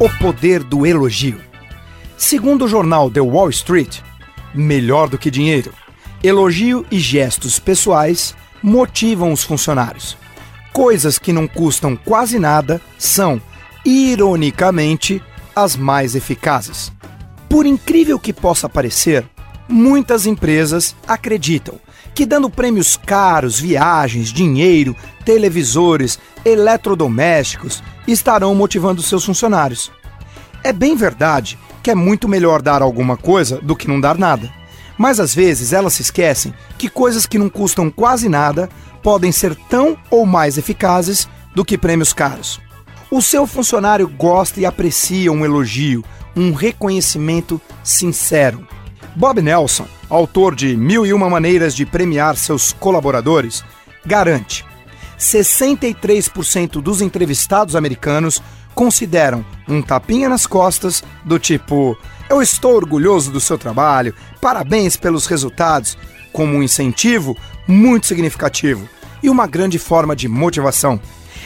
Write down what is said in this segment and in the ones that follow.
O poder do elogio. Segundo o jornal The Wall Street, melhor do que dinheiro, elogio e gestos pessoais motivam os funcionários. Coisas que não custam quase nada são, ironicamente, as mais eficazes. Por incrível que possa parecer, muitas empresas acreditam que dando prêmios caros, viagens, dinheiro, televisores, eletrodomésticos estarão motivando seus funcionários. É bem verdade que é muito melhor dar alguma coisa do que não dar nada. Mas às vezes elas se esquecem que coisas que não custam quase nada podem ser tão ou mais eficazes do que prêmios caros. O seu funcionário gosta e aprecia um elogio, um reconhecimento sincero. Bob Nelson, autor de Mil e Uma Maneiras de Premiar Seus Colaboradores, garante: 63% dos entrevistados americanos consideram um tapinha nas costas do tipo: Eu estou orgulhoso do seu trabalho, parabéns pelos resultados, como um incentivo muito significativo e uma grande forma de motivação.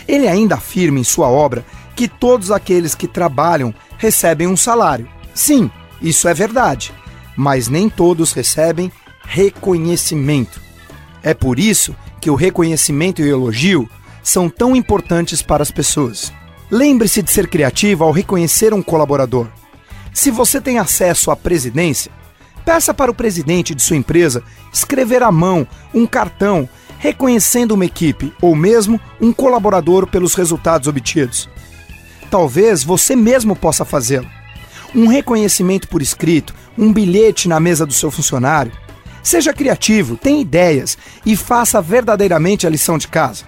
Ele ainda afirma em sua obra que todos aqueles que trabalham recebem um salário. Sim, isso é verdade mas nem todos recebem reconhecimento. É por isso que o reconhecimento e o elogio são tão importantes para as pessoas. Lembre-se de ser criativo ao reconhecer um colaborador. Se você tem acesso à presidência, peça para o presidente de sua empresa escrever à mão um cartão reconhecendo uma equipe ou mesmo um colaborador pelos resultados obtidos. Talvez você mesmo possa fazê-lo um reconhecimento por escrito, um bilhete na mesa do seu funcionário. Seja criativo, tenha ideias e faça verdadeiramente a lição de casa.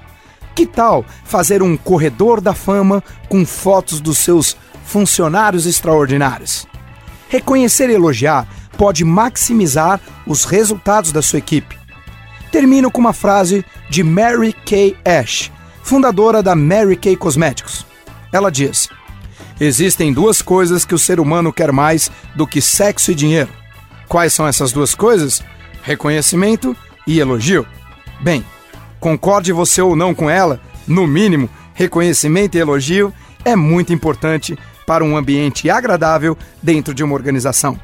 Que tal fazer um corredor da fama com fotos dos seus funcionários extraordinários? Reconhecer e elogiar pode maximizar os resultados da sua equipe. Termino com uma frase de Mary Kay Ash, fundadora da Mary Kay Cosméticos. Ela diz: Existem duas coisas que o ser humano quer mais do que sexo e dinheiro. Quais são essas duas coisas? Reconhecimento e elogio. Bem, concorde você ou não com ela, no mínimo, reconhecimento e elogio é muito importante para um ambiente agradável dentro de uma organização.